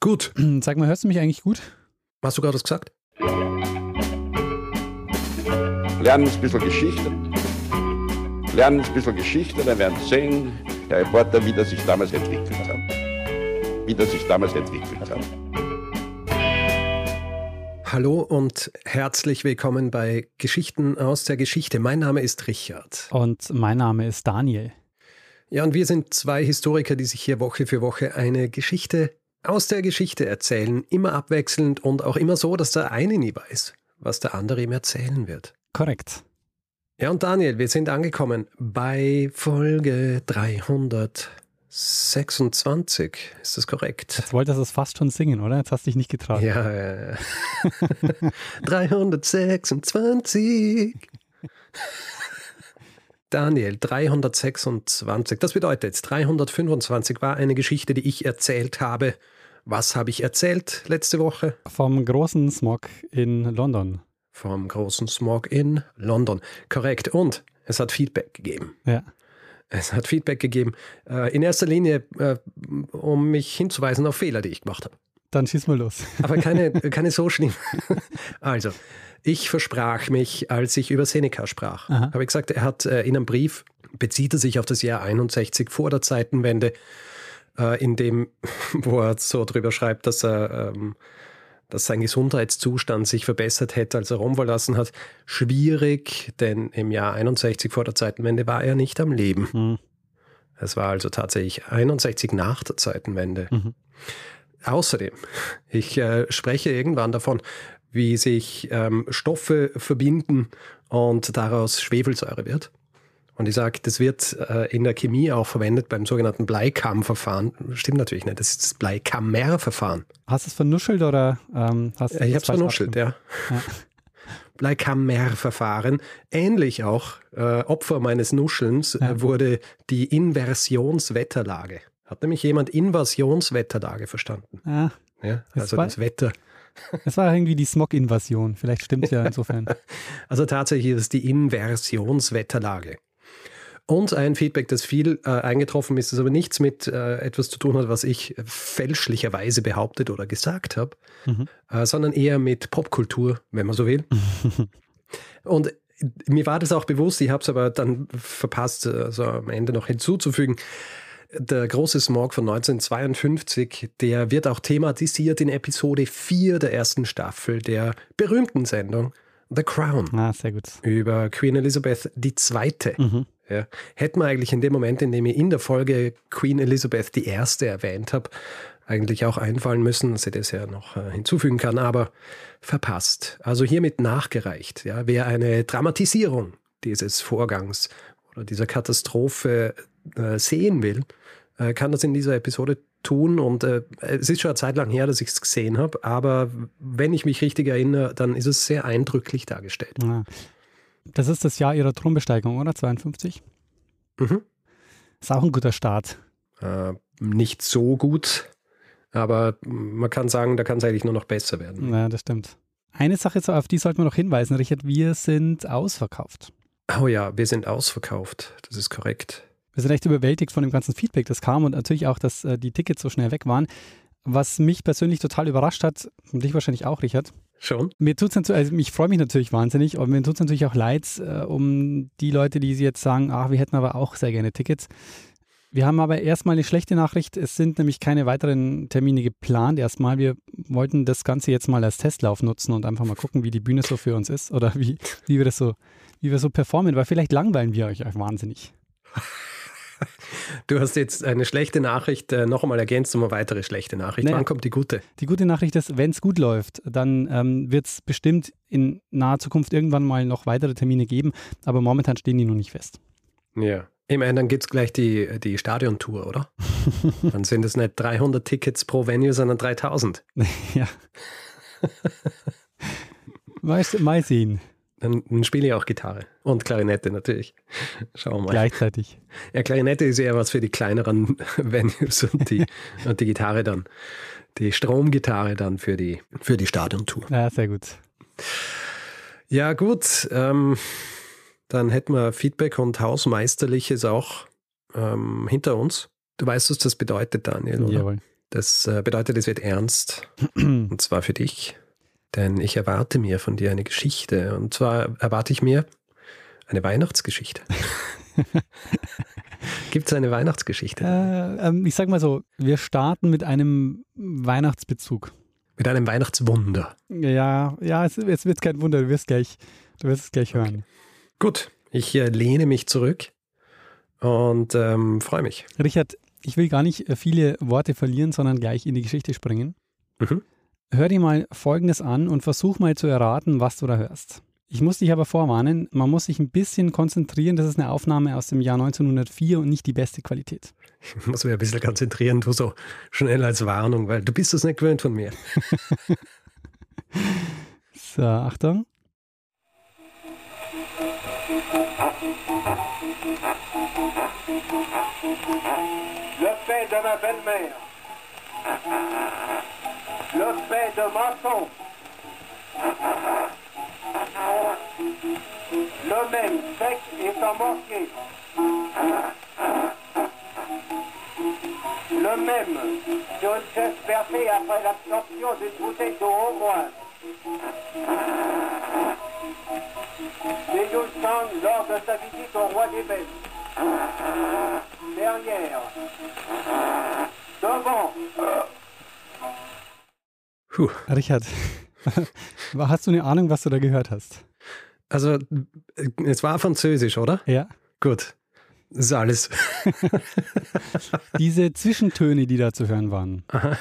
Gut. Sag mal, hörst du mich eigentlich gut? Hast du gerade was gesagt? Lernen ein bisschen Geschichte. Lernen ein bisschen Geschichte, dann werden Sie sehen, der Reporter, wie das sich damals entwickelt hat. Wie das sich damals entwickelt hat. Hallo und herzlich willkommen bei Geschichten aus der Geschichte. Mein Name ist Richard. Und mein Name ist Daniel. Ja, und wir sind zwei Historiker, die sich hier Woche für Woche eine Geschichte aus der Geschichte erzählen, immer abwechselnd und auch immer so, dass der eine nie weiß, was der andere ihm erzählen wird. Korrekt. Ja, und Daniel, wir sind angekommen bei Folge 326. Ist das korrekt? Jetzt wolltest du es fast schon singen, oder? Jetzt hast du dich nicht getraut. Ja, ja, ja. 326. Daniel, 326. Das bedeutet, 325 war eine Geschichte, die ich erzählt habe. Was habe ich erzählt letzte Woche? Vom großen Smog in London. Vom großen Smog in London. Korrekt. Und es hat Feedback gegeben. Ja. Es hat Feedback gegeben. Äh, in erster Linie, äh, um mich hinzuweisen auf Fehler, die ich gemacht habe. Dann schieß mal los. Aber keine, keine so schlimm. Also, ich versprach mich, als ich über Seneca sprach, Aha. habe ich gesagt, er hat äh, in einem Brief, bezieht er sich auf das Jahr 61 vor der Zeitenwende, äh, in dem, wo er so drüber schreibt, dass er, ähm, dass sein Gesundheitszustand sich verbessert hätte, als er Rom verlassen hat. Schwierig, denn im Jahr 61 vor der Zeitenwende war er nicht am Leben. Hm. Es war also tatsächlich 61 nach der Zeitenwende. Mhm. Außerdem, ich äh, spreche irgendwann davon, wie sich ähm, Stoffe verbinden und daraus Schwefelsäure wird. Und ich sage, das wird äh, in der Chemie auch verwendet beim sogenannten Bleikammverfahren. Stimmt natürlich nicht, das ist das Bleikammerverfahren. Hast du es vernuschelt oder ähm, hast du Äh, ich das habe es vernuschelt, ja. Ja. Bleikammerverfahren. Ähnlich auch, äh, Opfer meines Nuschelns, Ja. äh, wurde die Inversionswetterlage. Hat nämlich jemand Inversionswetterlage verstanden? Ah, Ja, Das also das Wetter. Es war irgendwie die Smog-Invasion. Vielleicht stimmt es ja insofern. Also tatsächlich ist es die Inversionswetterlage. Und ein Feedback, das viel äh, eingetroffen ist, das aber nichts mit äh, etwas zu tun hat, was ich fälschlicherweise behauptet oder gesagt habe, Mhm. äh, sondern eher mit Popkultur, wenn man so will. Und mir war das auch bewusst, ich habe es aber dann verpasst, also am Ende noch hinzuzufügen. Der große Smog von 1952, der wird auch thematisiert in Episode 4 der ersten Staffel der berühmten Sendung The Crown Ah, sehr gut. über Queen Elizabeth II. Mhm. Ja. Hätte man eigentlich in dem Moment, in dem ich in der Folge Queen Elizabeth I. erwähnt habe, eigentlich auch einfallen müssen, dass ich das ja noch äh, hinzufügen kann, aber verpasst. Also hiermit nachgereicht. Ja. Wer eine Dramatisierung dieses Vorgangs oder dieser Katastrophe äh, sehen will, äh, kann das in dieser Episode tun. Und äh, es ist schon eine Zeit lang her, dass ich es gesehen habe, aber wenn ich mich richtig erinnere, dann ist es sehr eindrücklich dargestellt. Ah. Das ist das Jahr ihrer Thronbesteigung, oder? 52? Mhm. Ist auch ein guter Start. Äh, nicht so gut, aber man kann sagen, da kann es eigentlich nur noch besser werden. Ja, das stimmt. Eine Sache, auf die sollten wir noch hinweisen, Richard. Wir sind ausverkauft. Oh ja, wir sind ausverkauft. Das ist korrekt. Wir sind echt überwältigt von dem ganzen Feedback, das kam und natürlich auch, dass äh, die Tickets so schnell weg waren. Was mich persönlich total überrascht hat, und dich wahrscheinlich auch, Richard. Schon? Mir tut's natürlich, also ich freue mich natürlich wahnsinnig, aber mir tut es natürlich auch leid äh, um die Leute, die jetzt sagen, ach, wir hätten aber auch sehr gerne Tickets. Wir haben aber erstmal eine schlechte Nachricht. Es sind nämlich keine weiteren Termine geplant. Erstmal, wir wollten das Ganze jetzt mal als Testlauf nutzen und einfach mal gucken, wie die Bühne so für uns ist oder wie, wie wir das so, wie wir so performen, weil vielleicht langweilen wir euch auch wahnsinnig. Du hast jetzt eine schlechte Nachricht äh, noch einmal ergänzt um eine weitere schlechte Nachricht. Naja. Wann kommt die gute? Die gute Nachricht ist, wenn es gut läuft, dann ähm, wird es bestimmt in naher Zukunft irgendwann mal noch weitere Termine geben, aber momentan stehen die noch nicht fest. Ja. Immerhin, dann gibt es gleich die, die Stadiontour, oder? dann sind es nicht 300 Tickets pro Venue, sondern 3000. ja. mal, mal sehen, Dann, spiele ich auch Gitarre. Und Klarinette natürlich. Schauen wir mal. gleichzeitig. Ja, Klarinette ist eher was für die kleineren Venues und die, und die Gitarre dann. Die Stromgitarre dann für die, für die Stadiontour. Ja, sehr gut. Ja, gut. Ähm, dann hätten wir Feedback und Hausmeisterliches auch ähm, hinter uns. Du weißt, was das bedeutet, Daniel, oder? Jawohl. Das äh, bedeutet, es wird ernst. Und zwar für dich. Denn ich erwarte mir von dir eine Geschichte. Und zwar erwarte ich mir eine Weihnachtsgeschichte. Gibt es eine Weihnachtsgeschichte? Äh, ähm, ich sag mal so, wir starten mit einem Weihnachtsbezug. Mit einem Weihnachtswunder. Ja, ja, es, es wird kein Wunder, du wirst gleich, du wirst es gleich hören. Okay. Gut, ich äh, lehne mich zurück und ähm, freue mich. Richard, ich will gar nicht äh, viele Worte verlieren, sondern gleich in die Geschichte springen. Mhm. Hör dir mal Folgendes an und versuch mal zu erraten, was du da hörst. Ich muss dich aber vorwarnen, man muss sich ein bisschen konzentrieren. Das ist eine Aufnahme aus dem Jahr 1904 und nicht die beste Qualität. Ich muss mich ein bisschen konzentrieren, du so schnell als Warnung, weil du bist es nicht gewöhnt von mir. so, Achtung. Le fait de ma belle-mère. Le fait de Masson. Le même sec et manquer. Le même chaise percée après l'absorption d'une bouteille d'eau au moins. Sang lors de sa visite au roi des bêtes. Dernière. Devant. Puh. Richard, hast du eine Ahnung, was du da gehört hast? Also, es war Französisch, oder? Ja. Gut. Das ist alles. Diese Zwischentöne, die da zu hören waren. Aha.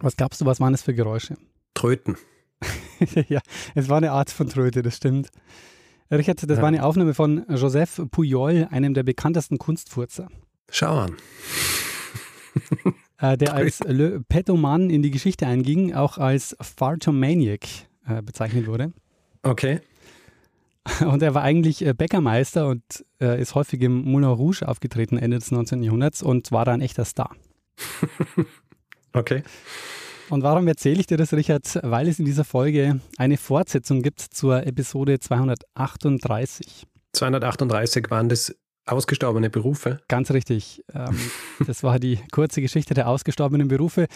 Was glaubst du, was waren das für Geräusche? Tröten. ja, es war eine Art von Tröte, das stimmt. Richard, das ja. war eine Aufnahme von Joseph Pujol, einem der bekanntesten Kunstfurzer. Schau an. Äh, der als Le Petoman in die Geschichte einging, auch als Fartomaniac äh, bezeichnet wurde. Okay. Und er war eigentlich äh, Bäckermeister und äh, ist häufig im Moulin Rouge aufgetreten Ende des 19. Jahrhunderts und war da ein echter Star. okay. Und warum erzähle ich dir das, Richard? Weil es in dieser Folge eine Fortsetzung gibt zur Episode 238. 238 waren das ausgestorbene Berufe? Ganz richtig. Ähm, das war die kurze Geschichte der ausgestorbenen Berufe.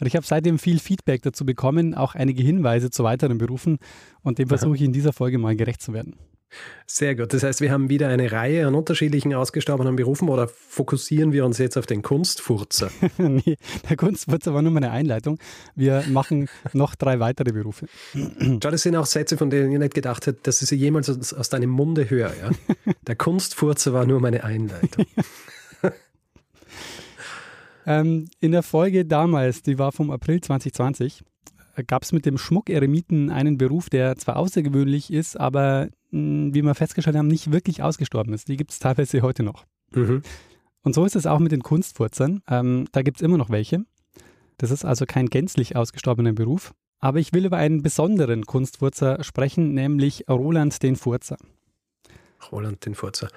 Und ich habe seitdem viel Feedback dazu bekommen, auch einige Hinweise zu weiteren Berufen. Und dem versuche ich in dieser Folge mal gerecht zu werden. Sehr gut. Das heißt, wir haben wieder eine Reihe an unterschiedlichen ausgestorbenen Berufen oder fokussieren wir uns jetzt auf den Kunstfurzer? nee, der Kunstfurzer war nur meine Einleitung. Wir machen noch drei weitere Berufe. Schau, das sind auch Sätze, von denen ich nicht gedacht hätte, dass ich sie jemals aus, aus deinem Munde höre. Ja? Der Kunstfurzer war nur meine Einleitung. ähm, in der Folge damals, die war vom April 2020, gab es mit dem Schmuckeremiten einen Beruf, der zwar außergewöhnlich ist, aber wie wir festgestellt haben, nicht wirklich ausgestorben ist. Die gibt es teilweise heute noch. Mhm. Und so ist es auch mit den Kunstfurzern. Ähm, da gibt es immer noch welche. Das ist also kein gänzlich ausgestorbener Beruf. Aber ich will über einen besonderen Kunstfurzer sprechen, nämlich Roland den Furzer. Roland den Furzer.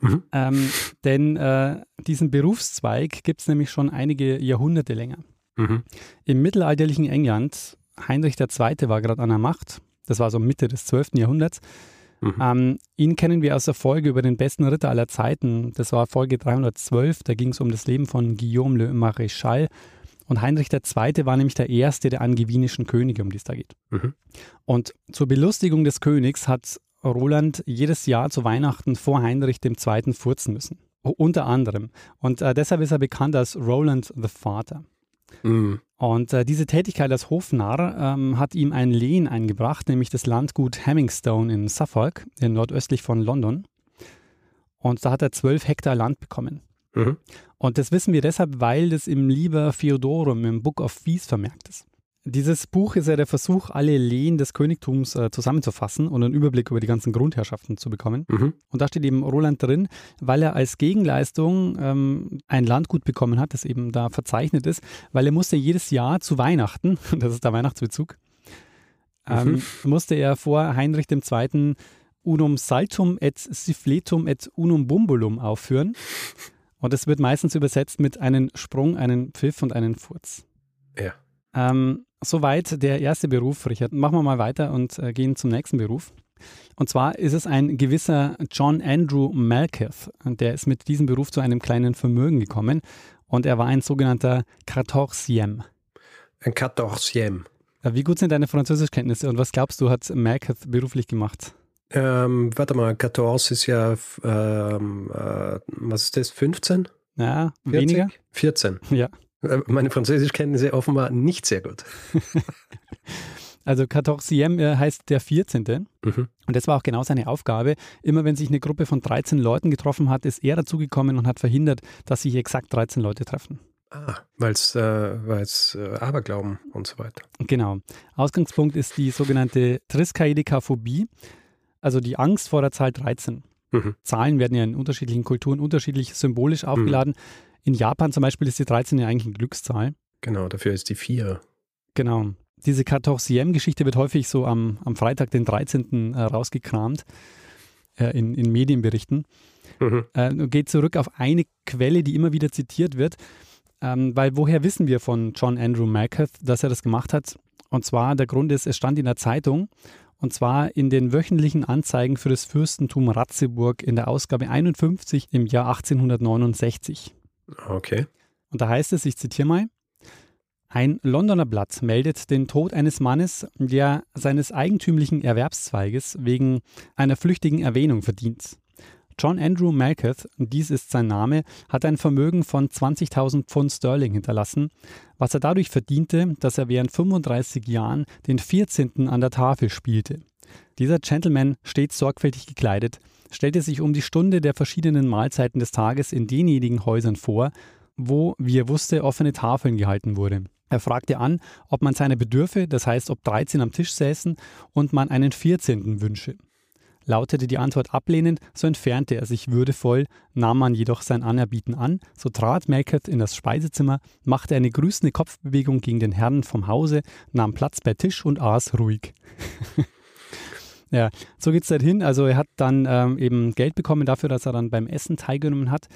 Mhm. Ähm, denn äh, diesen Berufszweig gibt es nämlich schon einige Jahrhunderte länger. Mhm. Im mittelalterlichen England, Heinrich II. war gerade an der Macht, das war so Mitte des 12. Jahrhunderts, Mhm. Ähm, ihn kennen wir aus der Folge über den besten Ritter aller Zeiten. Das war Folge 312. Da ging es um das Leben von Guillaume le Maréchal. Und Heinrich II. war nämlich der erste der angevinischen Könige, um die es da geht. Mhm. Und zur Belustigung des Königs hat Roland jedes Jahr zu Weihnachten vor Heinrich II. furzen müssen. Unter anderem. Und äh, deshalb ist er bekannt als Roland the Vater. Mhm. Und äh, diese Tätigkeit als Hofnarr ähm, hat ihm ein Lehen eingebracht, nämlich das Landgut Hemmingstone in Suffolk, in nordöstlich von London. Und da hat er zwölf Hektar Land bekommen. Mhm. Und das wissen wir deshalb, weil das im Liber Theodorum im Book of Fees vermerkt ist. Dieses Buch ist ja der Versuch, alle Lehen des Königtums äh, zusammenzufassen und einen Überblick über die ganzen Grundherrschaften zu bekommen. Mhm. Und da steht eben Roland drin, weil er als Gegenleistung ähm, ein Landgut bekommen hat, das eben da verzeichnet ist, weil er musste jedes Jahr zu Weihnachten, das ist der Weihnachtsbezug, ähm, mhm. musste er vor Heinrich II. Unum Saltum et Siffletum et Unum Bumbulum aufführen. Und das wird meistens übersetzt mit einen Sprung, einen Pfiff und einen Furz. Ja. Ähm, Soweit der erste Beruf, Richard. Machen wir mal weiter und äh, gehen zum nächsten Beruf. Und zwar ist es ein gewisser John Andrew Malketh. Und der ist mit diesem Beruf zu einem kleinen Vermögen gekommen. und er war ein sogenannter Quatorzième. Ein Quatorzième. Äh, Wie gut sind deine Französischkenntnisse und was glaubst du, hat Marketh beruflich gemacht? Ähm, warte mal, 14 ist ja, ähm, äh, was ist das, 15? Ja, 40? weniger? 14. Ja. Äh, Meine Französischkenntnisse offenbar nicht sehr gut. Also Quatorzième äh, heißt der 14. Mhm. Und das war auch genau seine Aufgabe. Immer wenn sich eine Gruppe von 13 Leuten getroffen hat, ist er dazugekommen und hat verhindert, dass sich exakt 13 Leute treffen. Ah, weil es äh, weil's, äh, Aberglauben und so weiter. Genau. Ausgangspunkt ist die sogenannte Triskaidekaphobie, also die Angst vor der Zahl 13. Mhm. Zahlen werden ja in unterschiedlichen Kulturen unterschiedlich symbolisch aufgeladen. In Japan zum Beispiel ist die 13 ja eigentlich eine Glückszahl. Genau, dafür ist die 4. Genau. Diese Quatorzième-Geschichte wird häufig so am, am Freitag, den 13. Äh, rausgekramt äh, in, in Medienberichten. Mhm. Äh, geht zurück auf eine Quelle, die immer wieder zitiert wird. Ähm, weil woher wissen wir von John Andrew Marketh, dass er das gemacht hat? Und zwar der Grund ist, es stand in der Zeitung und zwar in den wöchentlichen Anzeigen für das Fürstentum Ratzeburg in der Ausgabe 51 im Jahr 1869. Okay. Und da heißt es, ich zitiere mal, ein Londoner Blatt meldet den Tod eines Mannes, der seines eigentümlichen Erwerbszweiges wegen einer flüchtigen Erwähnung verdient. John Andrew Malketh, dies ist sein Name, hat ein Vermögen von 20.000 Pfund Sterling hinterlassen, was er dadurch verdiente, dass er während 35 Jahren den 14. an der Tafel spielte. Dieser Gentleman, stets sorgfältig gekleidet, stellte sich um die Stunde der verschiedenen Mahlzeiten des Tages in denjenigen Häusern vor, wo, wie er wusste, offene Tafeln gehalten wurde. Er fragte an, ob man seine bedürfe, das heißt, ob 13 am Tisch säßen und man einen 14. wünsche. Lautete die Antwort ablehnend, so entfernte er sich würdevoll, nahm man jedoch sein Anerbieten an, so trat Malketh in das Speisezimmer, machte eine grüßende Kopfbewegung gegen den Herrn vom Hause, nahm Platz bei Tisch und aß ruhig. ja, so geht's halt hin. Also er hat dann ähm, eben Geld bekommen dafür, dass er dann beim Essen teilgenommen hat.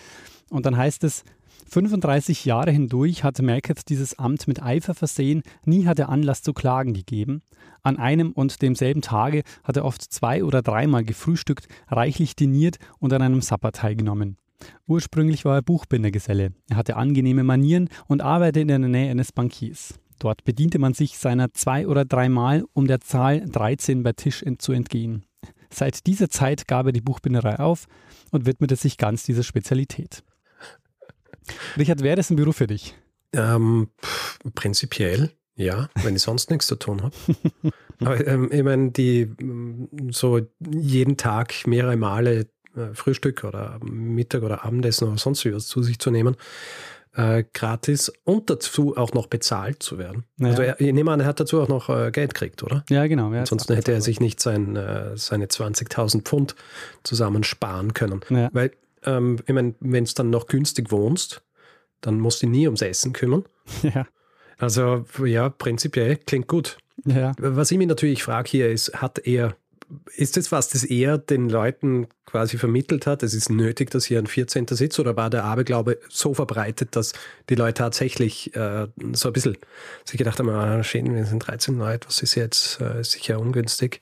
Und dann heißt es, 35 Jahre hindurch hatte Malketh dieses Amt mit Eifer versehen, nie hat er Anlass zu Klagen gegeben. An einem und demselben Tage hat er oft zwei oder dreimal gefrühstückt, reichlich diniert und an einem Supper teilgenommen. Ursprünglich war er Buchbindergeselle. Er hatte angenehme Manieren und arbeitete in der Nähe eines Bankiers. Dort bediente man sich seiner zwei oder dreimal, um der Zahl 13 bei Tisch zu entgehen. Seit dieser Zeit gab er die Buchbinderei auf und widmete sich ganz dieser Spezialität. Richard, wäre das ein Beruf für dich? Ähm, prinzipiell, ja, wenn ich sonst nichts zu tun habe. Aber ähm, ich meine, die so jeden Tag mehrere Male äh, Frühstück oder Mittag oder Abendessen oder sonst was zu sich zu nehmen, äh, gratis und dazu auch noch bezahlt zu werden. Naja. Also er, ich nehme an, er hat dazu auch noch äh, Geld gekriegt, oder? Ja, genau. Ja, Ansonsten hätte er sich nicht sein, äh, seine 20.000 Pfund zusammen sparen können. Ja. Weil, ähm, ich meine, wenn es dann noch günstig wohnst, dann musst du nie ums Essen kümmern. Ja, Also ja, prinzipiell klingt gut. ja. Was ich mich natürlich frage hier ist, hat er, ist das was, das er den Leuten quasi vermittelt hat? Es ist nötig, dass hier ein 14. sitzt oder war der Aberglaube so verbreitet, dass die Leute tatsächlich äh, so ein bisschen sich gedacht haben, ah, schön, wir sind 13 Leute, was ist jetzt äh, ist sicher ungünstig.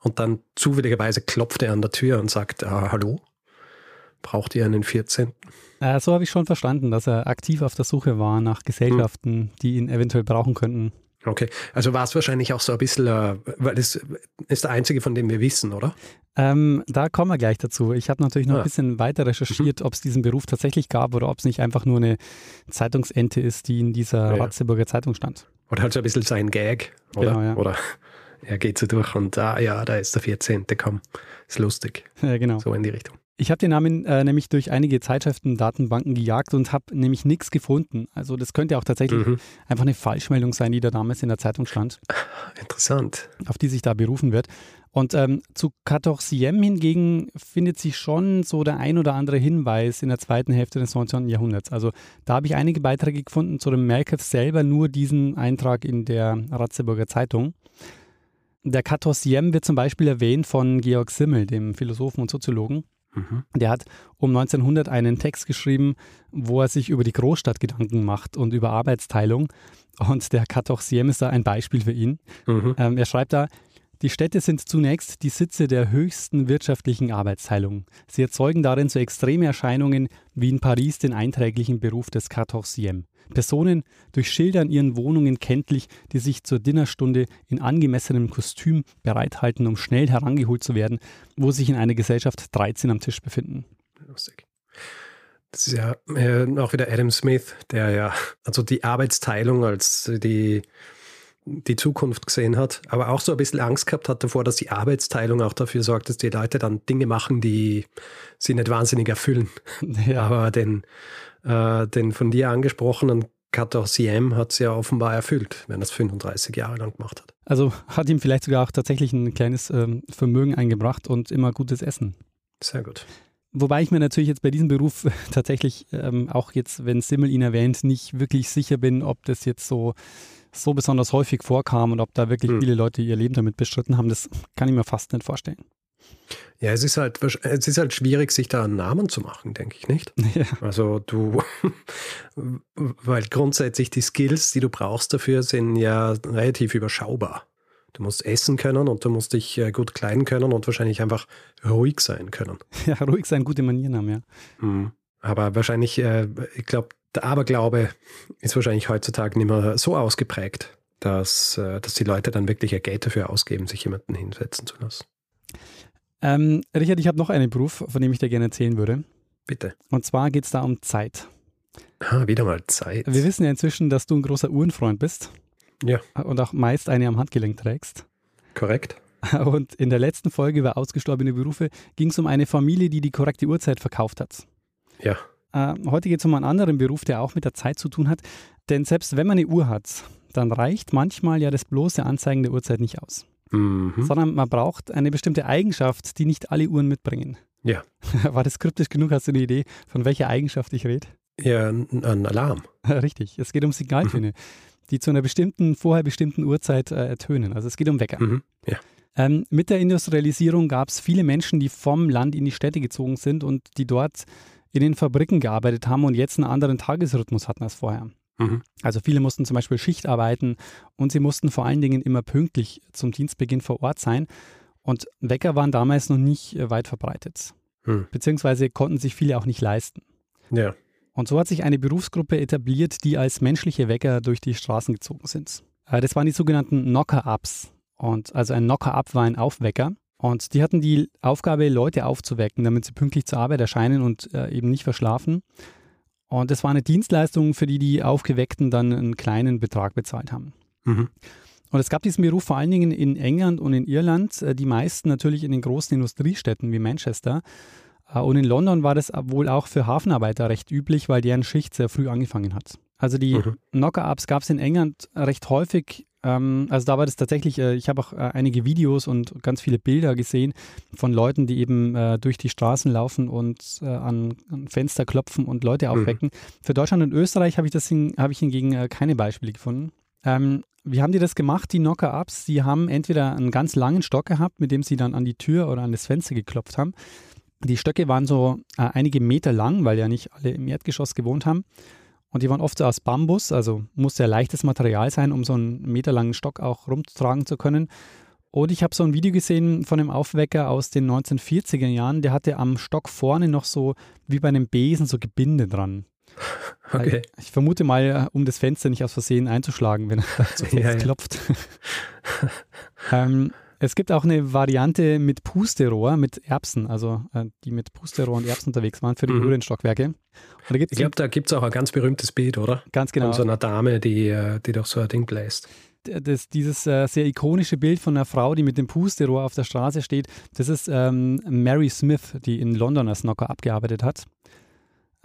Und dann zufälligerweise klopft er an der Tür und sagt, ah, hallo, braucht ihr einen 14.? Äh, so habe ich schon verstanden, dass er aktiv auf der Suche war nach Gesellschaften, die ihn eventuell brauchen könnten. Okay, also war es wahrscheinlich auch so ein bisschen, äh, weil das ist der einzige, von dem wir wissen, oder? Ähm, da kommen wir gleich dazu. Ich habe natürlich noch Ah. ein bisschen weiter recherchiert, ob es diesen Beruf tatsächlich gab oder ob es nicht einfach nur eine Zeitungsente ist, die in dieser ja. Ratzeburger Zeitung stand. Oder halt so ein bisschen sein Gag, oder? Genau, ja. Oder er geht so durch und ah ja, da ist der 14. Komm, ist lustig. Ja, genau. So in die Richtung. Ich habe den Namen äh, nämlich durch einige Zeitschriften, Datenbanken gejagt und habe nämlich nichts gefunden. Also das könnte auch tatsächlich Mhm. einfach eine Falschmeldung sein, die da damals in der Zeitung stand, Interessant. auf die sich da berufen wird. Und ähm, zu Quatorzième hingegen findet sich schon so der ein oder andere Hinweis in der zweiten Hälfte des 19. Jahrhunderts. Also da habe ich einige Beiträge gefunden zu dem Merketh selber, nur diesen Eintrag in der Ratzeburger Zeitung. Der Quatorzième wird zum Beispiel erwähnt von Georg Simmel, dem Philosophen und Soziologen. Mhm. Der hat um 1900 einen Text geschrieben, wo er sich über die Großstadt Gedanken macht und über Arbeitsteilung. Und der Quatorzième ist da ein Beispiel für ihn. Mhm. Ähm, er schreibt da, Die Städte sind zunächst die Sitze der höchsten wirtschaftlichen Arbeitsteilung. Sie erzeugen darin so extreme Erscheinungen wie in Paris den einträglichen Beruf des Quatorzième. Personen durchschildern ihren Wohnungen kenntlich, die sich zur Dinnerstunde in angemessenem Kostüm bereithalten, um schnell herangeholt zu werden, wo sich in einer Gesellschaft 13 am Tisch befinden. Lustig. Das ist ja äh, auch wieder Adam Smith, der ja also die Arbeitsteilung als die die Zukunft gesehen hat, aber auch so ein bisschen Angst gehabt hat davor, dass die Arbeitsteilung auch dafür sorgt, dass die Leute dann Dinge machen, die sie nicht wahnsinnig erfüllen. Ja. Aber den, äh, den von dir angesprochenen 14 hat es ja offenbar erfüllt, wenn er es 35 Jahre lang gemacht hat. Also hat ihm vielleicht sogar auch tatsächlich ein kleines ähm, Vermögen eingebracht und immer gutes Essen. Sehr gut. Wobei ich mir natürlich jetzt bei diesem Beruf tatsächlich ähm, auch jetzt, wenn Simmel ihn erwähnt, nicht wirklich sicher bin, ob das jetzt so so besonders häufig vorkam und ob da wirklich hm. viele Leute ihr Leben damit bestritten haben, das kann ich mir fast nicht vorstellen. Ja, es ist halt, es ist halt schwierig, sich da einen Namen zu machen, denke ich nicht. Ja. Also du, weil grundsätzlich die Skills, die du brauchst dafür, sind ja relativ überschaubar. Du musst essen können und du musst dich äh, gut kleiden können und wahrscheinlich einfach ruhig sein können. Ja, ruhig sein, gute Manieren haben, ja. Mhm. Aber wahrscheinlich, äh, ich glaube, der Aberglaube ist wahrscheinlich heutzutage nicht mehr so ausgeprägt, dass, äh, dass die Leute dann wirklich ihr Geld dafür ausgeben, sich jemanden hinsetzen zu lassen. Ähm, Richard, ich habe noch einen Beruf, von dem ich dir gerne erzählen würde. Bitte. Und zwar geht es da um Zeit. Ah, wieder mal Zeit. Wir wissen ja inzwischen, dass du ein großer Uhrenfreund bist. Ja. Und auch meist eine am Handgelenk trägst. Korrekt. Und in der letzten Folge über ausgestorbene Berufe ging es um eine Familie, die die korrekte Uhrzeit verkauft hat. Ja. Äh, heute geht es um einen anderen Beruf, der auch mit der Zeit zu tun hat. Denn selbst wenn man eine Uhr hat, dann reicht manchmal ja das bloße Anzeigen der Uhrzeit nicht aus. Mhm. Sondern man braucht eine bestimmte Eigenschaft, die nicht alle Uhren mitbringen. Ja. War das kryptisch genug? Hast du eine Idee, von welcher Eigenschaft ich rede? Ja, ein Alarm. Richtig. Es geht um Signaltöne, mhm. die zu einer bestimmten, vorher bestimmten Uhrzeit äh, ertönen. Also es geht um Wecker. Mhm. Ja. Ähm, mit der Industrialisierung gab es viele Menschen, die vom Land in die Städte gezogen sind und die dort in den Fabriken gearbeitet haben und jetzt einen anderen Tagesrhythmus hatten als vorher. Mhm. Also viele mussten zum Beispiel Schicht arbeiten und sie mussten vor allen Dingen immer pünktlich zum Dienstbeginn vor Ort sein. Und Wecker waren damals noch nicht äh, weit verbreitet. Mhm. Beziehungsweise konnten sich viele auch nicht leisten. Ja. Und so hat sich eine Berufsgruppe etabliert, die als menschliche Wecker durch die Straßen gezogen sind. Äh, das waren die sogenannten Knocker-Ups. Und also ein Knocker-Up war ein Aufwecker. Und die hatten die Aufgabe, Leute aufzuwecken, damit sie pünktlich zur Arbeit erscheinen und äh, eben nicht verschlafen. Und das war eine Dienstleistung, für die die Aufgeweckten dann einen kleinen Betrag bezahlt haben. Mhm. Und es gab diesen Beruf vor allen Dingen in England und in Irland, äh, die meisten natürlich in den großen Industriestädten wie Manchester. Äh, und in London war das wohl auch für Hafenarbeiter recht üblich, weil deren Schicht sehr früh angefangen hat. Also die mhm. Knocker-Ups gab es in England recht häufig ähm, also da war das tatsächlich, äh, ich habe auch äh, einige Videos und ganz viele Bilder gesehen von Leuten, die eben äh, durch die Straßen laufen und äh, an, an, Fenster klopfen und Leute mhm. aufwecken. Mhm. Für Deutschland und Österreich habe ich, das hab ich hingegen äh, keine Beispiele gefunden. Ähm, wie haben die das gemacht, die Knocker-Ups? Sie haben entweder einen ganz langen Stock gehabt, mit dem sie dann an die Tür oder an das Fenster geklopft haben. Die Stöcke waren so äh, einige Meter lang, weil ja nicht alle im Erdgeschoss gewohnt haben. Und die waren oft so aus Bambus, also muss sehr leichtes Material sein, um so einen meterlangen Stock auch rumtragen zu können. Und ich habe so ein Video gesehen von einem Aufwecker aus den 1940er Jahren, der hatte am Stock vorne noch so wie bei einem Besen so Gebinde dran. Okay. Ich vermute mal, um das Fenster nicht aus Versehen einzuschlagen, wenn er so fest ja, klopft. ähm, es gibt auch eine Variante mit Pusterohr, mit Erbsen, also äh, die mit Pusterohr und Erbsen unterwegs waren für die mhm. Stockwerke. ich glaube, da gibt es auch ein ganz berühmtes Bild, oder? Ganz genau. Von so einer Dame, die, äh, die doch so ein Ding bläst. Das, dieses äh, sehr ikonische Bild von einer Frau, die mit dem Pusterohr auf der Straße steht, das ist ähm, Mary Smith, die in London als Knocker abgearbeitet hat.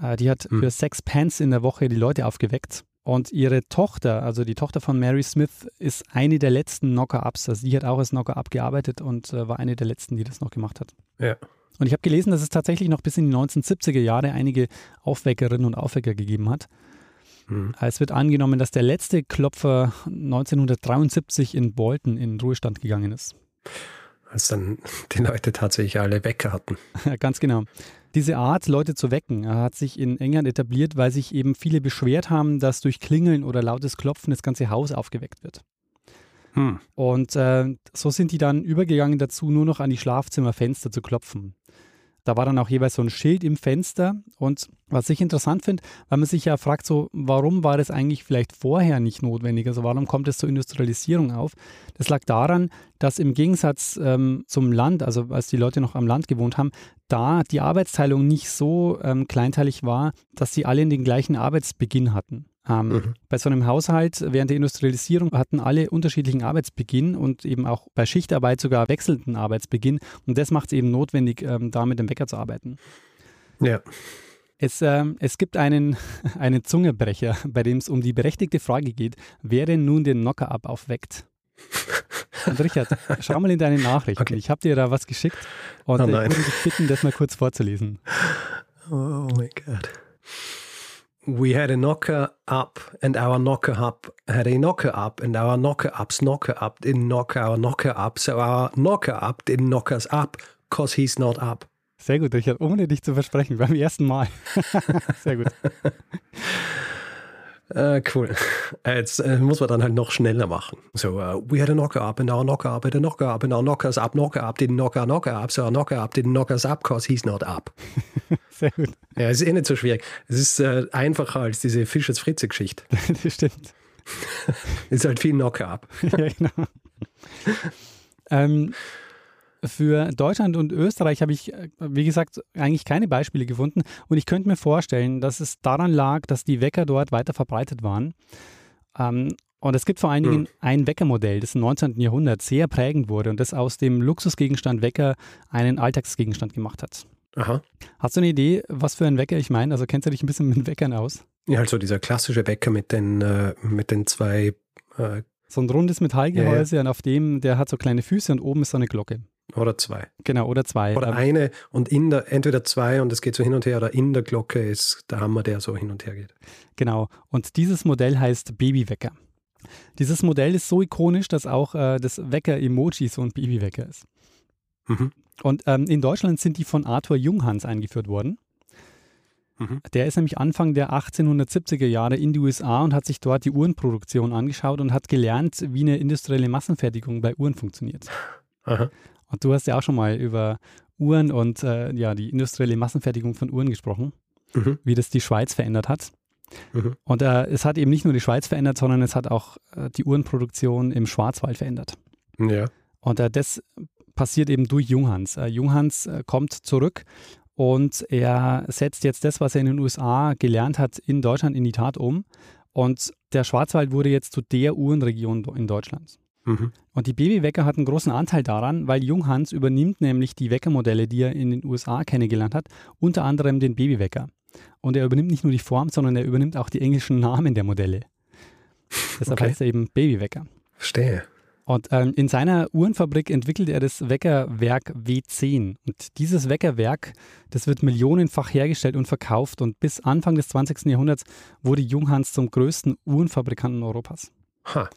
Äh, die hat mhm. für sechs Pence in der Woche die Leute aufgeweckt. Und ihre Tochter, also die Tochter von Mary Smith, ist eine der letzten Knocker-Ups. Also die hat auch als Knocker-Up gearbeitet und äh, war eine der letzten, die das noch gemacht hat. Ja. Und ich habe gelesen, dass es tatsächlich noch bis in die 1970er Jahre einige Aufweckerinnen und Aufwecker gegeben hat. Mhm. Es wird angenommen, dass der letzte Klopfer 1973 in Bolton in Ruhestand gegangen ist. Als dann die Leute tatsächlich alle Wecker hatten. Ja, ganz genau. Diese Art, Leute zu wecken, hat sich in England etabliert, weil sich eben viele beschwert haben, dass durch Klingeln oder lautes Klopfen das ganze Haus aufgeweckt wird. Hm. Und äh, so sind die dann übergegangen dazu, nur noch an die Schlafzimmerfenster zu klopfen. Da war dann auch jeweils so ein Schild im Fenster. Und was ich interessant finde, weil man sich ja fragt, so, warum war das eigentlich vielleicht vorher nicht notwendig? Also warum kommt es zur Industrialisierung auf? Das lag daran, dass im Gegensatz ähm, zum Land, also als die Leute noch am Land gewohnt haben, da die Arbeitsteilung nicht so ähm, kleinteilig war, dass sie alle den gleichen Arbeitsbeginn hatten. Ähm, Mhm. Bei so einem Haushalt während der Industrialisierung hatten alle unterschiedlichen Arbeitsbeginn und eben auch bei Schichtarbeit sogar wechselnden Arbeitsbeginn. Und das macht es eben notwendig, ähm, da mit dem Wecker zu arbeiten. Ja. Es, ähm, es gibt einen, einen Zungebrecher, bei dem es um die berechtigte Frage geht, wer denn nun den Knocker-Up aufweckt. Und Richard, schau mal in deine Nachrichten. Okay. Ich habe dir da was geschickt und Oh ich würde dich bitten, das mal kurz vorzulesen. Oh my God. We had a knocker up, and our knocker up had a knocker up, and our knocker up's knocker up didn't knock our knocker up, so our knocker up didn't knock us up, cause he's not up. Sehr gut, Richard, ohne dich zu versprechen, beim ersten Mal. Sehr gut. Äh, cool. Jetzt äh, muss man dann halt noch schneller machen. So, uh, we had a knocker up, and our knocker up had a knocker up, and our knockers up, knocker up didn't knock our knocker up, so our knocker up didn't knock us up, cause he's not up. Sehr gut. Ja, es ist eh nicht so schwierig. Es ist äh, einfacher als diese Fischers-Fritze-Geschichte. Das stimmt. Es ist halt viel Knocker up. ja, genau. ähm, für Deutschland und Österreich habe ich, äh, wie gesagt, eigentlich keine Beispiele gefunden. Und ich könnte mir vorstellen, dass es daran lag, dass die Wecker dort weiter verbreitet waren. Ähm, und es gibt vor allen Dingen ein Weckermodell, das im 19. Jahrhundert sehr prägend wurde und das aus dem Luxusgegenstand Wecker einen Alltagsgegenstand gemacht hat. Aha. Hast du eine Idee, was für ein Wecker ich meine? Also kennst du dich ein bisschen mit Weckern aus? Ja, also dieser klassische Wecker mit den, äh, mit den zwei äh, So ein rundes Metallgehäuse und auf dem, der hat so kleine Füße und oben ist so eine Glocke. oder zwei. Genau, oder zwei. Oder Ähm, eine und in der, entweder zwei und es geht so hin und her oder in der Glocke ist der Hammer, der so hin und her geht. Genau. Und dieses Modell heißt Babywecker. Dieses Modell ist so ikonisch, dass auch äh, das Wecker-Emoji so ein Babywecker ist. Mhm. Und ähm, in Deutschland sind die von Arthur Junghans eingeführt worden. Mhm. Der ist nämlich Anfang der 1870er Jahre in die USA und hat sich dort die Uhrenproduktion angeschaut und hat gelernt, wie eine industrielle Massenfertigung bei Uhren funktioniert. Aha. Und du hast ja auch schon mal über Uhren und äh, ja, die industrielle Massenfertigung von Uhren gesprochen, Mhm. wie das die Schweiz verändert hat. Mhm. Und äh, es hat eben nicht nur die Schweiz verändert, sondern es hat auch äh, die Uhrenproduktion im Schwarzwald verändert. Ja. Und äh, das passiert eben durch Junghans. Äh, Junghans äh, kommt zurück und er setzt jetzt das, was er in den USA gelernt hat, in Deutschland in die Tat um. Und der Schwarzwald wurde jetzt zu der Uhrenregion in Deutschland. Mhm. Und die Babywecker hat einen großen Anteil daran, weil Junghans übernimmt nämlich die Weckermodelle, die er in den USA kennengelernt hat, unter anderem den Babywecker. Und er übernimmt nicht nur die Form, sondern er übernimmt auch die englischen Namen der Modelle. Deshalb Okay. heißt er eben Babywecker. Verstehe. Und ähm, in seiner Uhrenfabrik entwickelt er das Weckerwerk W10. Und dieses Weckerwerk, das wird millionenfach hergestellt und verkauft. Und bis Anfang des 20. Jahrhunderts wurde Junghans zum größten Uhrenfabrikanten Europas. Ha.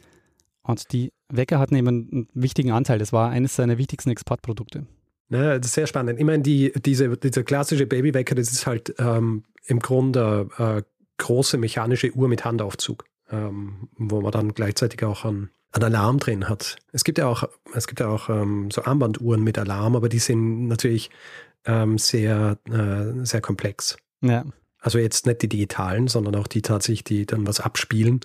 Und die Wecker hatten eben einen wichtigen Anteil. Das war eines seiner wichtigsten Exportprodukte. Ja, das ist sehr spannend. Ich meine, die, diese, dieser klassische Babywecker, das ist halt ähm, im Grunde äh, große mechanische Uhr mit Handaufzug, ähm, wo man dann gleichzeitig auch einen, einen Alarm drin hat. Es gibt ja auch, es gibt ja auch ähm, so Armbanduhren mit Alarm, aber die sind natürlich ähm, sehr, äh, sehr komplex. Ja, Also jetzt nicht die digitalen, sondern auch die tatsächlich, die dann was abspielen.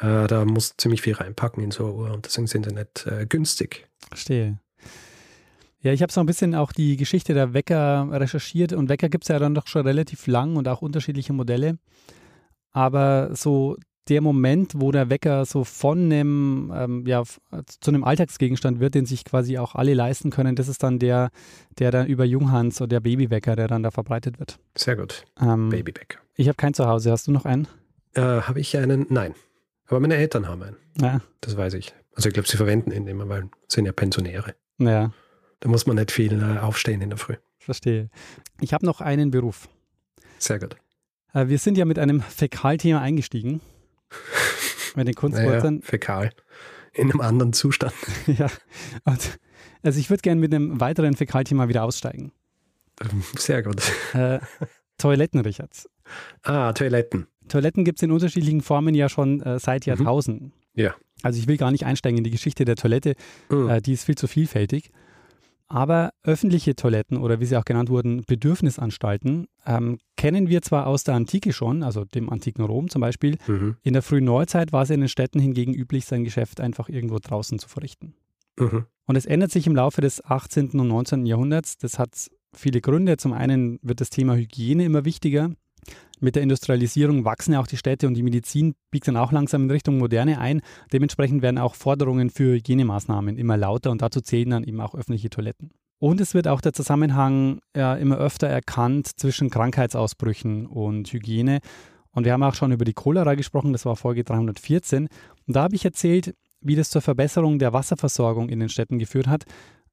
Äh, da muss ziemlich viel reinpacken in so eine Uhr und deswegen sind sie nicht äh, günstig. verstehe. Ja, ich habe so ein bisschen auch die Geschichte der Wecker recherchiert und Wecker gibt es ja dann doch schon relativ lang und auch unterschiedliche Modelle. Aber so der Moment, wo der Wecker so von einem, ähm, ja, zu einem Alltagsgegenstand wird, den sich quasi auch alle leisten können, das ist dann der, der dann über Junghans oder der Babywecker, der dann da verbreitet wird. Sehr gut. Ähm, Babywecker. Ich habe keinen zu Hause. Hast du noch einen? Äh, habe ich einen? Nein. Aber meine Eltern haben einen. Ja, Das weiß ich. Also ich glaube, sie verwenden ihn immer, weil sie sind ja Pensionäre. ja Da muss man nicht viel äh, aufstehen in der Früh. verstehe. Ich habe noch einen Beruf. Sehr gut. Äh, wir sind ja mit einem Fäkalthema eingestiegen. Mit den Naja, Kunstwörtern. fäkal. In einem anderen Zustand. Ja. Also ich würde gerne mit einem weiteren Fäkalthema wieder aussteigen. Sehr gut. Äh, Toiletten, Richard. Ah, Toiletten. Toiletten gibt es in unterschiedlichen Formen ja schon äh, seit Jahrtausenden. Ja. Also ich will gar nicht einsteigen in die Geschichte der Toilette, Mhm. äh, die ist viel zu vielfältig. Aber öffentliche Toiletten oder wie sie auch genannt wurden, Bedürfnisanstalten, ähm, kennen wir zwar aus der Antike schon, also dem antiken Rom zum Beispiel. Mhm. In der frühen Neuzeit war es in den Städten hingegen üblich, sein Geschäft einfach irgendwo draußen zu verrichten. Mhm. Und es ändert sich im Laufe des 18. und 19. Jahrhunderts. Das hat viele Gründe. Zum einen wird das Thema Hygiene immer wichtiger. Mit der Industrialisierung wachsen ja auch die Städte und die Medizin biegt dann auch langsam in Richtung Moderne ein. Dementsprechend werden auch Forderungen für Hygienemaßnahmen immer lauter und dazu zählen dann eben auch öffentliche Toiletten. Und es wird auch der Zusammenhang ja, immer öfter erkannt zwischen Krankheitsausbrüchen und Hygiene. Und wir haben auch schon über die Cholera gesprochen, das war Folge 314. Und da habe ich erzählt, wie das zur Verbesserung der Wasserversorgung in den Städten geführt hat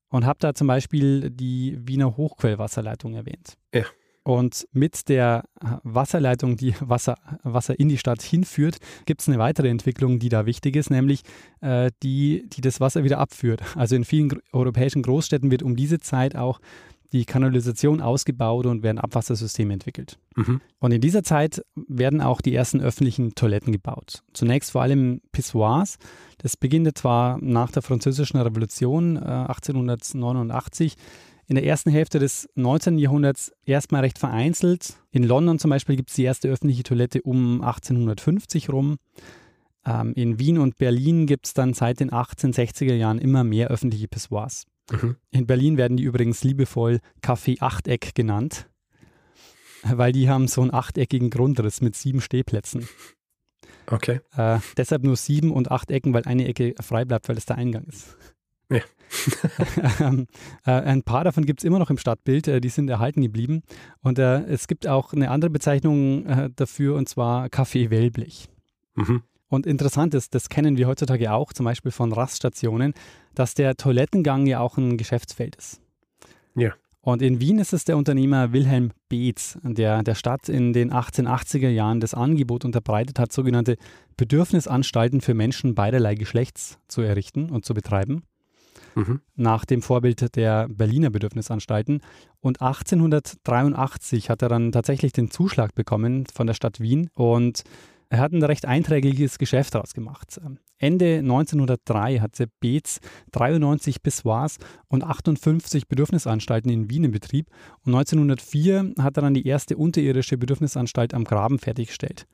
und habe da zum Beispiel die Wiener Hochquellwasserleitung erwähnt. Ja. Und mit der Wasserleitung, die Wasser, Wasser in die Stadt hinführt, gibt es eine weitere Entwicklung, die da wichtig ist, nämlich äh, die, die das Wasser wieder abführt. Also in vielen gro- europäischen Großstädten wird um diese Zeit auch die Kanalisation ausgebaut und werden Abwassersysteme entwickelt. Mhm. Und in dieser Zeit werden auch die ersten öffentlichen Toiletten gebaut. Zunächst vor allem Pissoirs. Das beginnt zwar nach der Französischen Revolution äh, 1889. In der ersten Hälfte des 19. Jahrhunderts erstmal recht vereinzelt. In London zum Beispiel gibt es die erste öffentliche Toilette um 1850 rum. Ähm, in Wien und Berlin gibt es dann seit den 1860er Jahren immer mehr öffentliche Pissoirs. Mhm. In Berlin werden die übrigens liebevoll Café Achteck genannt, weil die haben so einen achteckigen Grundriss mit sieben Stehplätzen. Okay. Äh, deshalb nur sieben und acht Ecken, weil eine Ecke frei bleibt, weil das der Eingang ist. Ja. ähm, äh, ein paar davon gibt es immer noch im Stadtbild, äh, die sind erhalten geblieben. Und äh, es gibt auch eine andere Bezeichnung äh, dafür, und zwar Café Wellblech. Mhm. Und interessant ist, das kennen wir heutzutage auch, zum Beispiel von Raststationen, dass der Toilettengang ja auch ein Geschäftsfeld ist. Ja. Und in Wien ist es der Unternehmer Wilhelm Beetz, der der Stadt in den 1880er Jahren das Angebot unterbreitet hat, sogenannte Bedürfnisanstalten für Menschen beiderlei Geschlechts zu errichten und zu betreiben Mhm. nach dem Vorbild der Berliner Bedürfnisanstalten. Und 1883 hat er dann tatsächlich den Zuschlag bekommen von der Stadt Wien und er hat ein recht einträgliches Geschäft daraus gemacht. Ende 1903 hatte Beetz 93 Pissoirs und 58 Bedürfnisanstalten in Wien in Betrieb und 1904 hat er dann die erste unterirdische Bedürfnisanstalt am Graben fertiggestellt.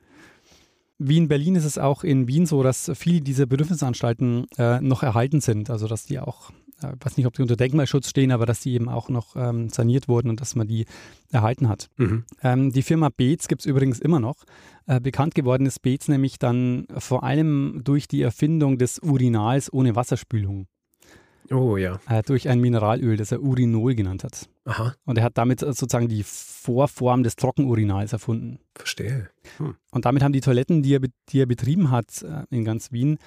Wie in Berlin ist es auch in Wien so, dass viele dieser Bedürfnisanstalten äh, noch erhalten sind. Also dass die auch, äh, weiß nicht, ob die unter Denkmalschutz stehen, aber dass die eben auch noch ähm, saniert wurden und dass man die erhalten hat. Mhm. Ähm, die Firma Beetz gibt es übrigens immer noch. Äh, bekannt geworden ist Beetz nämlich dann vor allem durch die Erfindung des Urinals ohne Wasserspülung, Oh ja. äh, durch ein Mineralöl, das er Urinol genannt hat. Aha, Und er hat damit sozusagen die Vorform des Trockenurinals erfunden. verstehe. Und damit haben die Toiletten, die er, die er betrieben hat äh, in ganz Wien,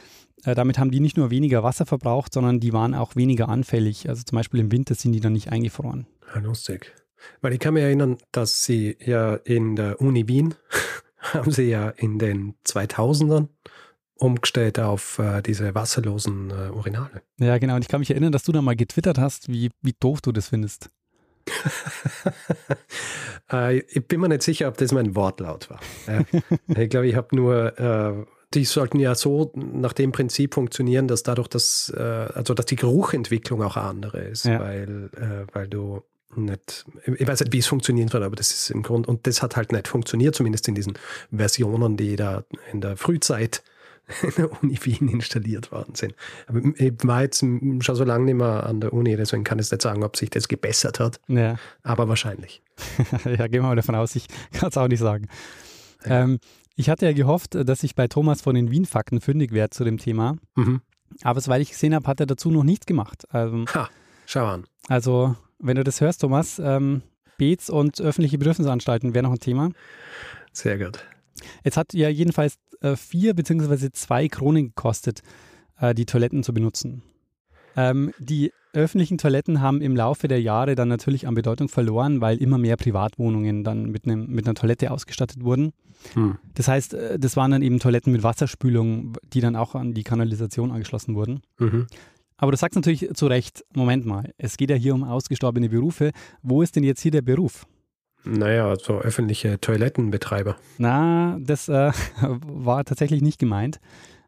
äh, damit haben die nicht nur weniger Wasser verbraucht, sondern die waren auch weniger anfällig. Also zum Beispiel im Winter sind die dann nicht eingefroren. Ja, lustig. Weil ich kann mich erinnern, dass sie ja in der Uni Wien haben sie ja in den 2000ern umgestellt auf äh, diese wasserlosen äh, Urinale. Ja, genau. Und ich kann mich erinnern, dass du da mal getwittert hast, wie, wie doof du das findest. äh, ich bin mir nicht sicher, ob das mein Wortlaut war. Ich glaube, ich habe nur, äh, die sollten ja so nach dem Prinzip funktionieren, dass dadurch das, äh, also dass die Geruchentwicklung auch andere ist, Ja. weil, äh, weil du nicht, ich weiß nicht, wie es funktionieren soll, aber das ist im Grund, und das hat halt nicht funktioniert, zumindest in diesen Versionen, die da in der Frühzeit in der Uni Wien installiert worden sind. Aber ich war jetzt schon so lange nicht mehr an der Uni, deswegen kann ich nicht sagen, ob sich das gebessert hat, Ja, aber wahrscheinlich. ja gehen wir mal davon aus, ich kann es auch nicht sagen. Ähm, ich hatte ja gehofft, dass ich bei Thomas von den Wien-Fakten fündig werde zu dem Thema. Mhm. Aber soweit ich gesehen habe, hat er dazu noch nichts gemacht. Also, Ha, schau an. also wenn du das hörst, Thomas, ähm, Beets und öffentliche Bedürfnisanstalten wäre noch ein Thema. Sehr gut. Es hat ja jedenfalls äh, vier beziehungsweise zwei Kronen gekostet, äh, die Toiletten zu benutzen. Ähm, die öffentlichen Toiletten haben im Laufe der Jahre dann natürlich an Bedeutung verloren, weil immer mehr Privatwohnungen dann mit, einem, mit einer Toilette ausgestattet wurden. Hm. Das heißt, äh, das waren dann eben Toiletten mit Wasserspülung, die dann auch an die Kanalisation angeschlossen wurden. Mhm. Aber du sagst natürlich zu Recht, Moment mal, es geht ja hier um ausgestorbene Berufe. Wo ist denn jetzt hier der Beruf? Naja, so öffentliche Toilettenbetreiber. Na, das äh, war tatsächlich nicht gemeint.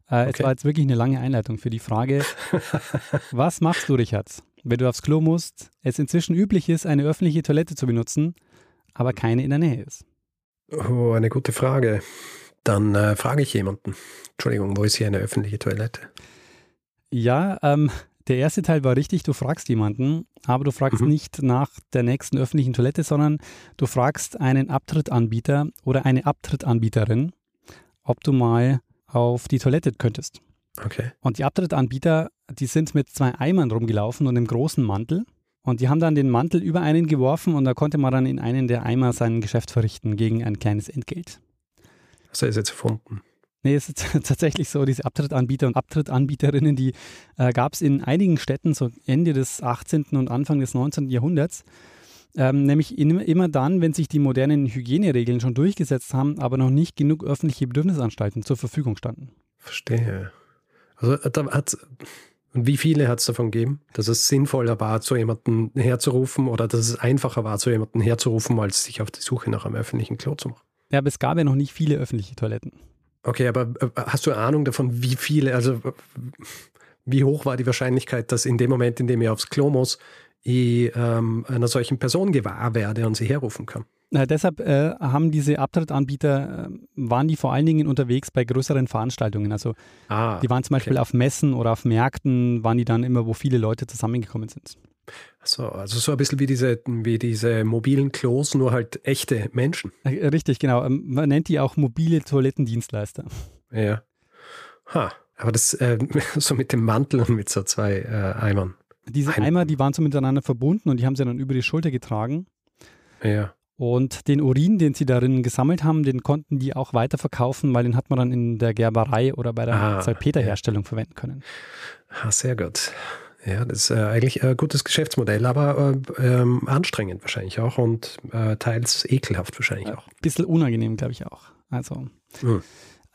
Äh, Es Okay. war jetzt wirklich eine lange Einleitung für die Frage, was machst du, Richard, wenn du aufs Klo musst, es inzwischen üblich ist, eine öffentliche Toilette zu benutzen, aber keine in der Nähe ist? Oh, eine gute Frage. Dann äh, frage ich jemanden. Entschuldigung, wo ist hier eine öffentliche Toilette? Ja, ähm, der erste Teil war richtig, du fragst jemanden, aber du fragst Mhm. nicht nach der nächsten öffentlichen Toilette, sondern du fragst einen Abtrittanbieter oder eine Abtrittanbieterin, ob du mal auf die Toilette könntest. Okay. Und die Abtrittanbieter, die sind mit zwei Eimern rumgelaufen und einem großen Mantel. Und die haben dann den Mantel über einen geworfen und da konnte man dann in einen der Eimer sein Geschäft verrichten gegen ein kleines Entgelt. Hast du das jetzt erfunden? Nee, es ist tatsächlich so, diese Abtrittanbieter und Abtrittanbieterinnen, die äh, gab es in einigen Städten so Ende des 18. und Anfang des 19. Jahrhunderts. Ähm, nämlich in, immer dann, wenn sich die modernen Hygieneregeln schon durchgesetzt haben, aber noch nicht genug öffentliche Bedürfnisanstalten zur Verfügung standen. Verstehe. Also äh, da hat's, und wie viele hat es davon gegeben, dass es sinnvoller war, zu jemandem herzurufen oder dass es einfacher war, zu jemandem herzurufen, als sich auf die Suche nach einem öffentlichen Klo zu machen? Ja, aber es gab ja noch nicht viele öffentliche Toiletten. Okay, aber äh, hast du Ahnung davon, wie viele, also wie hoch war die Wahrscheinlichkeit, dass in dem Moment, in dem ich aufs Klo muss, ich ähm, einer solchen Person gewahr werde und sie herrufen kann? Äh, deshalb äh, haben diese Abtrittanbieter, äh, waren die vor allen Dingen unterwegs bei größeren Veranstaltungen. Also Ah, die waren zum Beispiel okay. auf Messen oder auf Märkten, waren die dann immer, wo viele Leute zusammengekommen sind. So, also so ein bisschen wie diese, wie diese mobilen Klos, nur halt echte Menschen. Äh, Richtig, genau. Ähm, Man nennt die auch mobile Toilettendienstleister. Ja. Ha, aber das äh, so mit dem Mantel und mit so zwei äh, Eimern. Diese Ein- Eimer, die waren so miteinander verbunden und die haben sie dann über die Schulter getragen. Ja. Und den Urin, den sie darin gesammelt haben, den konnten die auch weiterverkaufen, weil den hat man dann in der Gerberei oder bei der Ah, Salpeterherstellung verwenden können. Ah, sehr gut. Ja, das ist äh, eigentlich ein gutes Geschäftsmodell, aber äh, ähm, anstrengend wahrscheinlich auch und äh, teils ekelhaft wahrscheinlich auch. Bisschen unangenehm, glaube ich auch. Also Hm.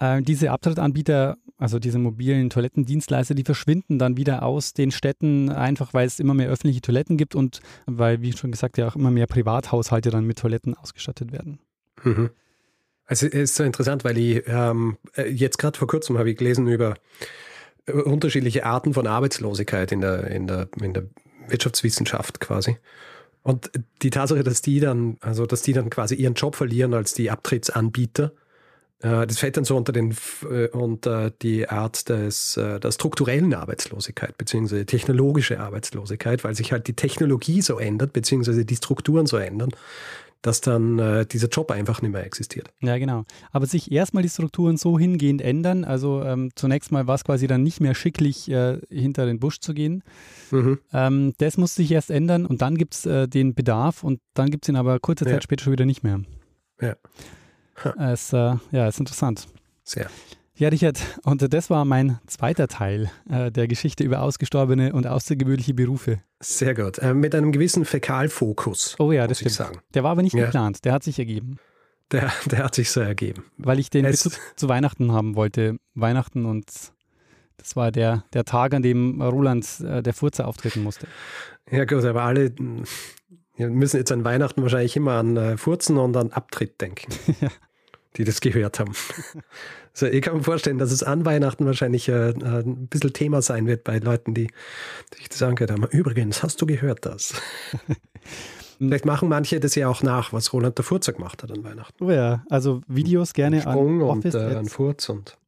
äh, diese Abtrittanbieter, also diese mobilen Toilettendienstleister, die verschwinden dann wieder aus den Städten, einfach weil es immer mehr öffentliche Toiletten gibt und weil, wie schon gesagt, ja auch immer mehr Privathaushalte dann mit Toiletten ausgestattet werden. Mhm. Also es ist so interessant, weil ich ähm, äh, jetzt gerade vor kurzem habe ich gelesen über äh, unterschiedliche Arten von Arbeitslosigkeit in der, in der, in der Wirtschaftswissenschaft quasi. Und die Tatsache, dass die dann, also dass die dann quasi ihren Job verlieren als die Abtrittsanbieter, äh, das fällt dann so unter den äh, unter die Art des äh, der strukturellen Arbeitslosigkeit beziehungsweise technologische Arbeitslosigkeit, weil sich halt die Technologie so ändert beziehungsweise die Strukturen so ändern, dass dann äh, dieser Job einfach nicht mehr existiert. Ja, genau. Aber sich erstmal die Strukturen so hingehend ändern, also ähm, zunächst mal war es quasi dann nicht mehr schicklich, äh, hinter den Busch zu gehen. Mhm. Ähm, das muss sich erst ändern und dann gibt es äh, den Bedarf und dann gibt es ihn aber kurze Ja. Zeit später schon wieder nicht mehr. Ja. Es, äh, ja, ist interessant. Sehr. Ja, Richard, und das war mein zweiter Teil äh, der Geschichte über ausgestorbene und außergewöhnliche Berufe. Sehr gut. Äh, mit einem gewissen Fäkalfokus, Oh ja, das muss ich stimmt. sagen. Der war aber nicht Ja. geplant, der hat sich ergeben, Der, der hat sich so ergeben. weil ich den Es- Bezug zu Weihnachten haben wollte. Weihnachten und das war der, der Tag, an dem Roland äh, der Furzer auftreten musste. Ja gut, aber alle ja, müssen jetzt an Weihnachten wahrscheinlich immer an äh, Furzen und an Abtritt denken, Ja. die das gehört haben. Also ich kann mir vorstellen, dass es an Weihnachten wahrscheinlich äh, ein bisschen Thema sein wird bei Leuten, die sich das angehört haben. Übrigens, hast du gehört das? Vielleicht machen manche das ja auch nach, was Roland der Furzer gemacht hat an Weihnachten. Oh ja, also Videos gerne Sprung an und Office. äh, an Furz und.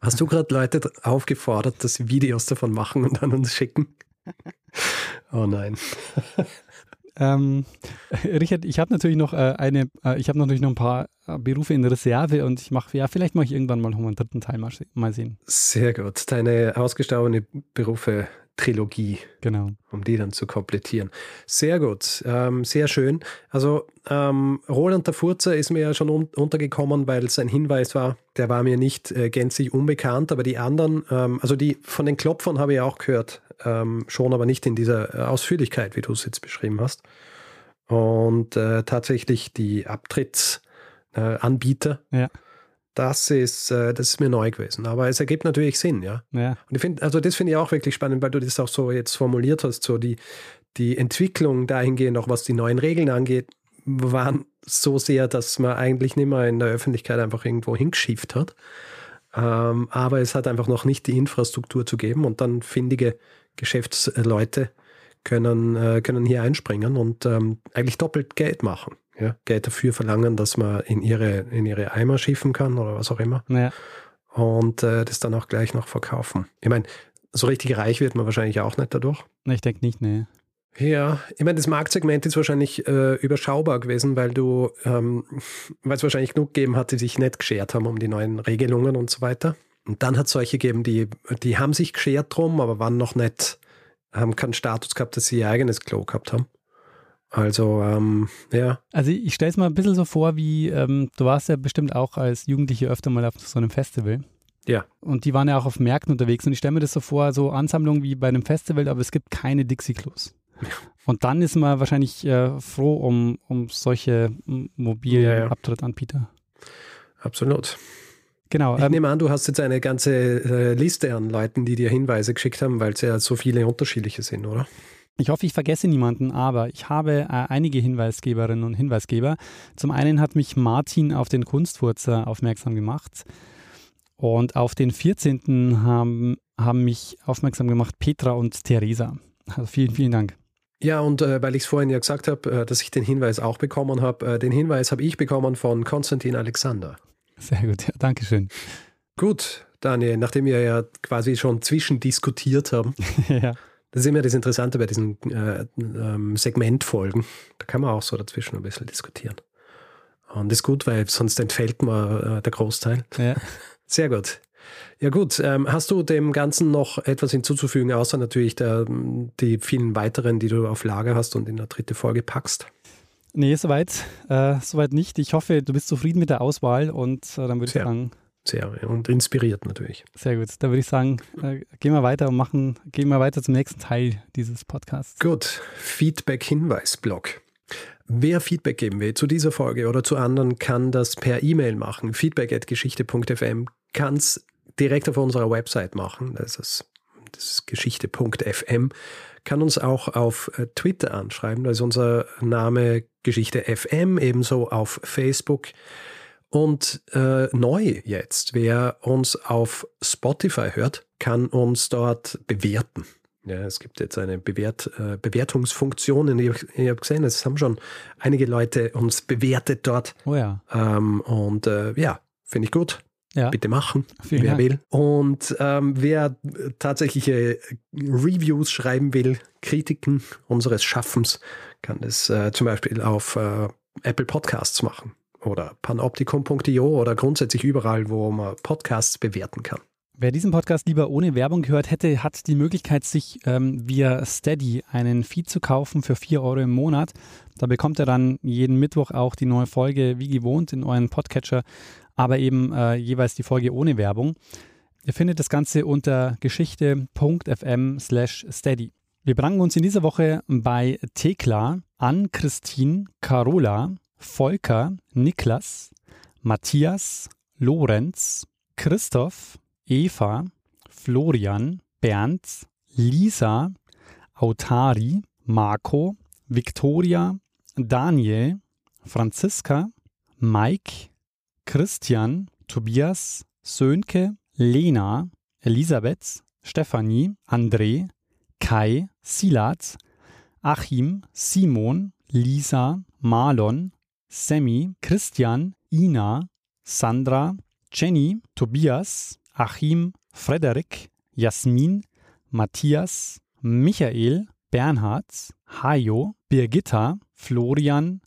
Hast du gerade Leute aufgefordert, dass sie Videos davon machen und an uns schicken? Oh nein. Ähm, Richard, ich habe natürlich noch äh, eine, äh, ich habe natürlich noch ein paar äh, Berufe in Reserve und ich mache, ja, vielleicht mache ich irgendwann mal noch einen dritten Teil mal, mal sehen. Sehr gut. Deine ausgestorbene Berufe-Trilogie, Genau. um die dann zu komplettieren. Sehr gut. Ähm, sehr schön. Also, ähm, Roland der Furzer ist mir ja schon un untergekommen, weil es ein Hinweis war. Der war mir nicht äh, gänzlich unbekannt, aber die anderen, ähm, also die von den Klopfern habe ich auch gehört, ähm, schon, aber nicht in dieser äh, Ausführlichkeit, wie du es jetzt beschrieben hast. Und äh, tatsächlich die Abtrittsanbieter. Äh, Ja. Das ist, äh, das ist mir neu gewesen. Aber es ergibt natürlich Sinn, ja. Ja, Und ich finde, also das finde ich auch wirklich spannend, weil du das auch so jetzt formuliert hast, so die, die Entwicklung dahingehend, auch was die neuen Regeln angeht, waren so sehr, dass man eigentlich nicht mehr in der Öffentlichkeit einfach irgendwo hingeschifft hat. Ähm, aber es hat einfach noch nicht die Infrastruktur zu geben und dann findige Geschäftsleute können, äh, können hier einspringen und ähm, eigentlich doppelt Geld machen. Ja? Geld dafür verlangen, dass man in ihre, in ihre Eimer schiffen kann oder was auch immer. Naja. Und äh, das dann auch gleich noch verkaufen. Ich meine, so richtig reich wird man wahrscheinlich auch nicht dadurch. Ich denke nicht, nee. Ja, ich meine, das Marktsegment ist wahrscheinlich äh, überschaubar gewesen, weil du, ähm, weil es wahrscheinlich genug gegeben hat, die sich nicht geschert haben um die neuen Regelungen und so weiter. Und dann hat es solche gegeben, die, die haben sich geschert drum, aber waren noch nicht, haben keinen Status gehabt, dass sie ihr eigenes Klo gehabt haben. Also, ähm, ja. Also ich stelle es mal ein bisschen so vor, wie ähm, du warst ja bestimmt auch als Jugendliche öfter mal auf so einem Festival. Ja. Und die waren ja auch auf Märkten unterwegs. Und ich stelle mir das so vor, so Ansammlungen wie bei einem Festival, aber es gibt keine Dixie-Klos. Und dann ist man wahrscheinlich äh, froh um, um solche mobilen Ja, ja. Abtrittanbieter. Absolut. Genau. Ich Ähm, nehme an, du hast jetzt eine ganze äh, Liste an Leuten, die dir Hinweise geschickt haben, weil es ja so viele unterschiedliche sind, oder? Ich hoffe, ich vergesse niemanden, aber ich habe äh, einige Hinweisgeberinnen und Hinweisgeber. Zum einen hat mich Martin auf den Kunstfurzer aufmerksam gemacht. Und auf den 14. haben, haben mich aufmerksam gemacht Petra und Theresa. Also vielen, vielen Dank. Ja, und äh, weil ich es vorhin ja gesagt habe, äh, dass ich den Hinweis auch bekommen habe, äh, den Hinweis habe ich bekommen von Konstantin Alexander. Sehr gut, ja, Dankeschön. Gut, Daniel, nachdem wir ja quasi schon zwischendiskutiert haben, ja. das ist immer das Interessante bei diesen äh, ähm, Segmentfolgen. Da kann man auch so dazwischen ein bisschen diskutieren. Und das ist gut, weil sonst entfällt mir äh, der Großteil. Ja. Sehr gut. Ja gut, ähm, hast du dem Ganzen noch etwas hinzuzufügen, außer natürlich der, die vielen weiteren, die du auf Lager hast und in der dritte Folge packst? Nee, soweit, äh, soweit nicht. Ich hoffe, du bist zufrieden mit der Auswahl und äh, dann würde ich sagen, Sehr und inspiriert natürlich. sehr gut. Dann würde ich sagen, äh, gehen wir weiter und machen, gehen wir weiter zum nächsten Teil dieses Podcasts. Gut, Feedback-Hinweis-Blog. Wer Feedback geben will zu dieser Folge oder zu anderen, kann das per E-Mail machen. Feedback.geschichte.fm kann es direkt auf unserer Website machen. Das ist, das ist geschichte.fm. Kann uns auch auf äh, Twitter anschreiben. Da ist unser Name Geschichte FM, ebenso auf Facebook. Und äh, neu jetzt, wer uns auf Spotify hört, kann uns dort bewerten. Ja, es gibt jetzt eine Bewert, äh, Bewertungsfunktion. Und ich, ich habe gesehen, es haben schon einige Leute uns bewertet dort. Oh ja, Ähm, und äh, ja, finde ich gut. Ja. Bitte machen, Vielen wer Dank. will. Und ähm, wer tatsächliche Reviews schreiben will, Kritiken unseres Schaffens, kann das äh, zum Beispiel auf äh, Apple Podcasts machen oder panoptikum.io oder grundsätzlich überall, wo man Podcasts bewerten kann. Wer diesen Podcast lieber ohne Werbung gehört hätte, hat die Möglichkeit, sich ähm, via Steady einen Feed zu kaufen für 4 Euro im Monat. Da bekommt er dann jeden Mittwoch auch die neue Folge wie gewohnt in euren Podcatcher, aber eben äh, jeweils die Folge ohne Werbung. Ihr findet das Ganze unter geschichte.fm slash steady. Wir bedanken uns in dieser Woche bei Thekla, Ann-Christine, Carola, Volker, Niklas, Matthias, Lorenz, Christoph, Eva, Florian, Bernd, Lisa, Autari, Marco, Victoria, Daniel, Franziska, Mike, Christian, Tobias, Sönke, Lena, Elisabeth, Stefanie, André, Kai, Silat, Achim, Simon, Lisa, Marlon, Sammy, Christian, Ina, Sandra, Jenny, Tobias, Achim, Frederik, Jasmin, Matthias, Michael, Bernhard, Hajo, Birgitta, Florian,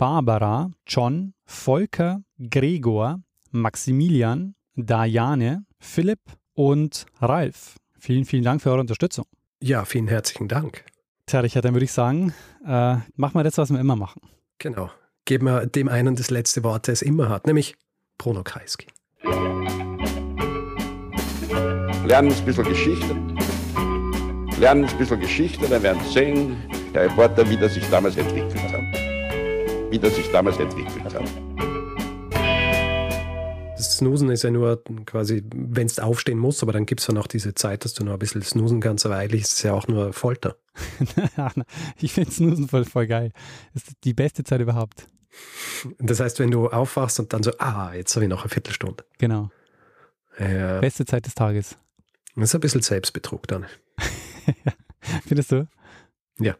Barbara, John, Volker, Gregor, Maximilian, Diane, Philipp und Ralf. Vielen, vielen Dank für eure Unterstützung. Ja, vielen herzlichen Dank. Tja, Richard, dann würde ich sagen, äh, machen wir das, was wir immer machen. Genau. Geben wir dem einen das letzte Wort, das es immer hat, nämlich Bruno Kreisky. Lernen ein bisschen Geschichte. Lernen ein bisschen Geschichte, dann werden Sie sehen, der Reporter, wie das sich damals entwickelt hat. Wie das sich damals entwickelt hat. Das Snoosen ist ja nur quasi, wenn du aufstehen musst, aber dann gibt es dann auch diese Zeit, dass du noch ein bisschen snoosen kannst, aber eigentlich ist es ja auch nur Folter. ich finde Snoozen voll, voll geil. Das ist die beste Zeit überhaupt. Das heißt, wenn du aufwachst und dann so, ah, jetzt habe ich noch eine Viertelstunde. Genau. Ja, Beste Zeit des Tages. das ist ein bisschen Selbstbetrug dann. Findest du? Ja.